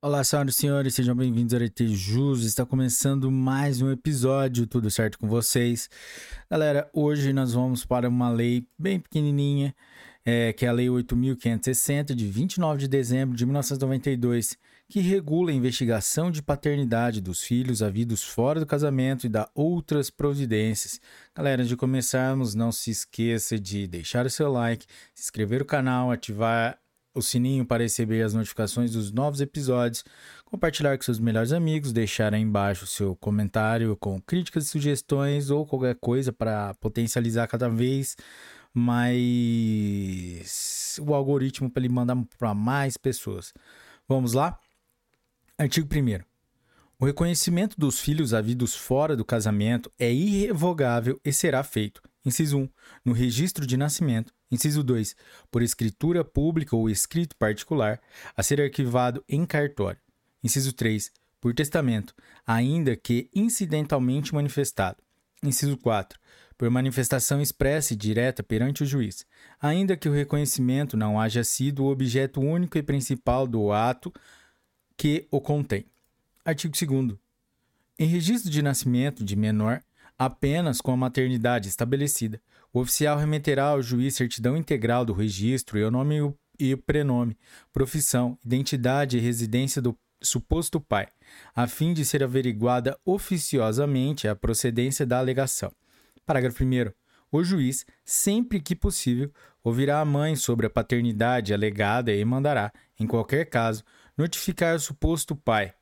Olá, senhoras e senhores, sejam bem-vindos ao RT Jus. Está começando mais um episódio, tudo certo com vocês? Galera, hoje nós vamos para uma lei bem pequenininha, é, que é a Lei 8.560, de 29 de dezembro de 1992, que regula a investigação de paternidade dos filhos havidos fora do casamento e dá outras providências. Galera, antes de começarmos, não se esqueça de deixar o seu like, se inscrever no canal, ativar o sininho para receber as notificações dos novos episódios, compartilhar com seus melhores amigos, deixar aí embaixo seu comentário com críticas e sugestões ou qualquer coisa para potencializar cada vez mais o algoritmo para ele mandar para mais pessoas. Vamos lá? Artigo 1 o reconhecimento dos filhos havidos fora do casamento é irrevogável e será feito. Inciso 1. No registro de nascimento. Inciso 2. Por escritura pública ou escrito particular, a ser arquivado em cartório. Inciso 3. Por testamento, ainda que incidentalmente manifestado. Inciso 4. Por manifestação expressa e direta perante o juiz, ainda que o reconhecimento não haja sido o objeto único e principal do ato que o contém. Artigo 2. Em registro de nascimento de menor, apenas com a maternidade estabelecida, o oficial remeterá ao juiz certidão integral do registro e o nome e o prenome, profissão, identidade e residência do suposto pai, a fim de ser averiguada oficiosamente a procedência da alegação. Parágrafo 1. O juiz, sempre que possível, ouvirá a mãe sobre a paternidade alegada e mandará, em qualquer caso, notificar o suposto pai,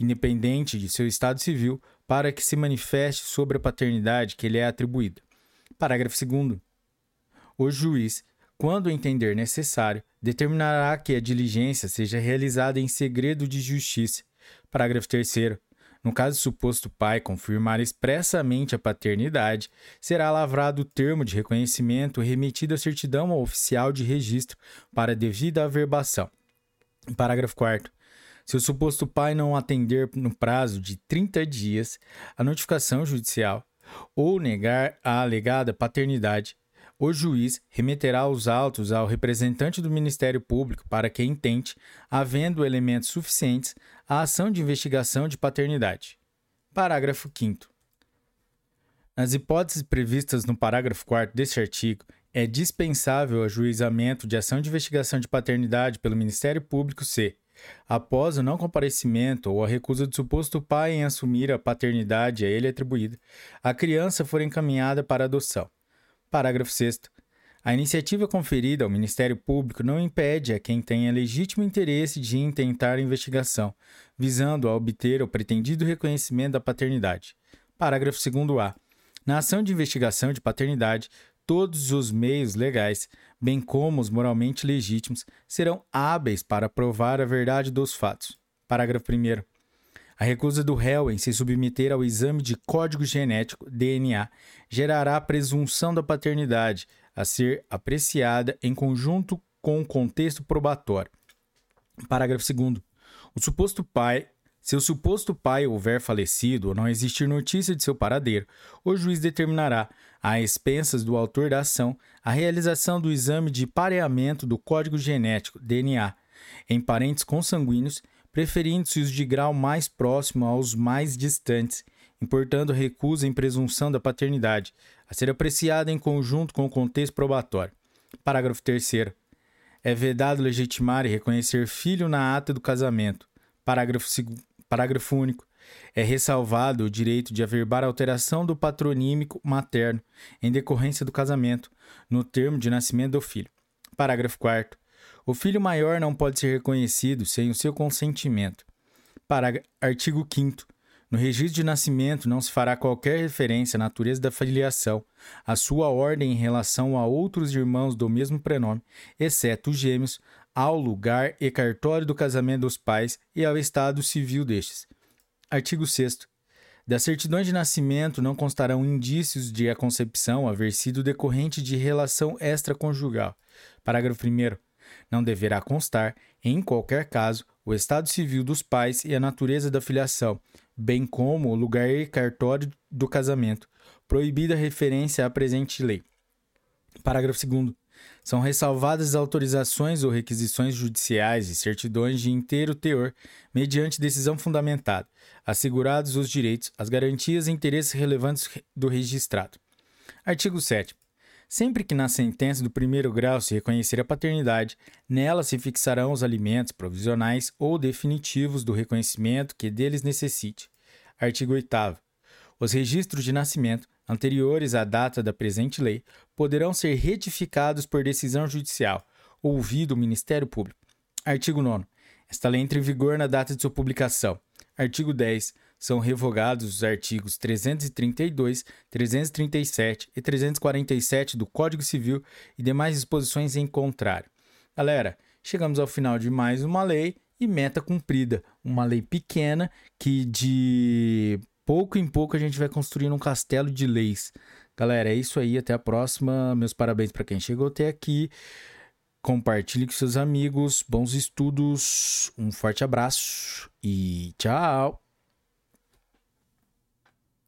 independente de seu estado civil, para que se manifeste sobre a paternidade que lhe é atribuída. Parágrafo 2. O juiz, quando entender necessário, determinará que a diligência seja realizada em segredo de justiça. Parágrafo 3. No caso suposto pai confirmar expressamente a paternidade, será lavrado o termo de reconhecimento remetido à certidão ao oficial de registro para devida averbação. Parágrafo 4. Se o suposto pai não atender no prazo de 30 dias a notificação judicial ou negar a alegada paternidade, o juiz remeterá os autos ao representante do Ministério Público para que intente, havendo elementos suficientes, a ação de investigação de paternidade. Parágrafo 5. Nas hipóteses previstas no parágrafo 4 deste artigo, é dispensável o ajuizamento de ação de investigação de paternidade pelo Ministério Público se, Após o não comparecimento ou a recusa do suposto pai em assumir a paternidade a ele atribuída, a criança for encaminhada para adoção. Parágrafo 6. A iniciativa conferida ao Ministério Público não impede a quem tenha legítimo interesse de intentar investigação, visando a obter o pretendido reconhecimento da paternidade. Parágrafo 2a. Na ação de investigação de paternidade, todos os meios legais, bem como os moralmente legítimos, serão hábeis para provar a verdade dos fatos. Parágrafo 1. A recusa do réu em se submeter ao exame de código genético, DNA, gerará a presunção da paternidade, a ser apreciada em conjunto com o contexto probatório. Parágrafo 2. O suposto pai se o suposto pai houver falecido ou não existir notícia de seu paradeiro, o juiz determinará, a expensas do autor da ação, a realização do exame de pareamento do código genético, DNA, em parentes consanguíneos, preferindo-se os de grau mais próximo aos mais distantes, importando recusa em presunção da paternidade, a ser apreciada em conjunto com o contexto probatório. Parágrafo 3. É vedado legitimar e reconhecer filho na ata do casamento. Parágrafo Parágrafo único. É ressalvado o direito de averbar alteração do patronímico materno em decorrência do casamento, no termo de nascimento do filho. Parágrafo 4. O filho maior não pode ser reconhecido sem o seu consentimento. Parágrafo, artigo 5. No registro de nascimento não se fará qualquer referência à natureza da filiação, à sua ordem em relação a outros irmãos do mesmo prenome, exceto os gêmeos, ao lugar e cartório do casamento dos pais e ao estado civil destes. Artigo 6. Das certidões de nascimento não constarão indícios de a concepção haver sido decorrente de relação extraconjugal. Parágrafo 1. Não deverá constar, em qualquer caso, o estado civil dos pais e a natureza da filiação, bem como o lugar e cartório do casamento, proibida referência à presente lei. Parágrafo 2. São ressalvadas as autorizações ou requisições judiciais e certidões de inteiro teor, mediante decisão fundamentada, assegurados os direitos, as garantias e interesses relevantes do registrado. Artigo 7. Sempre que na sentença do primeiro grau se reconhecer a paternidade, nela se fixarão os alimentos provisionais ou definitivos do reconhecimento que deles necessite. Artigo 8. Os registros de nascimento, anteriores à data da presente lei, poderão ser retificados por decisão judicial, ouvido o Ministério Público. Artigo 9. Esta lei entra em vigor na data de sua publicação. Artigo 10. São revogados os artigos 332, 337 e 347 do Código Civil e demais disposições em contrário. Galera, chegamos ao final de mais uma lei e meta cumprida. Uma lei pequena que de pouco em pouco a gente vai construindo um castelo de leis. Galera, é isso aí. Até a próxima. Meus parabéns para quem chegou até aqui. Compartilhe com seus amigos. Bons estudos. Um forte abraço e tchau.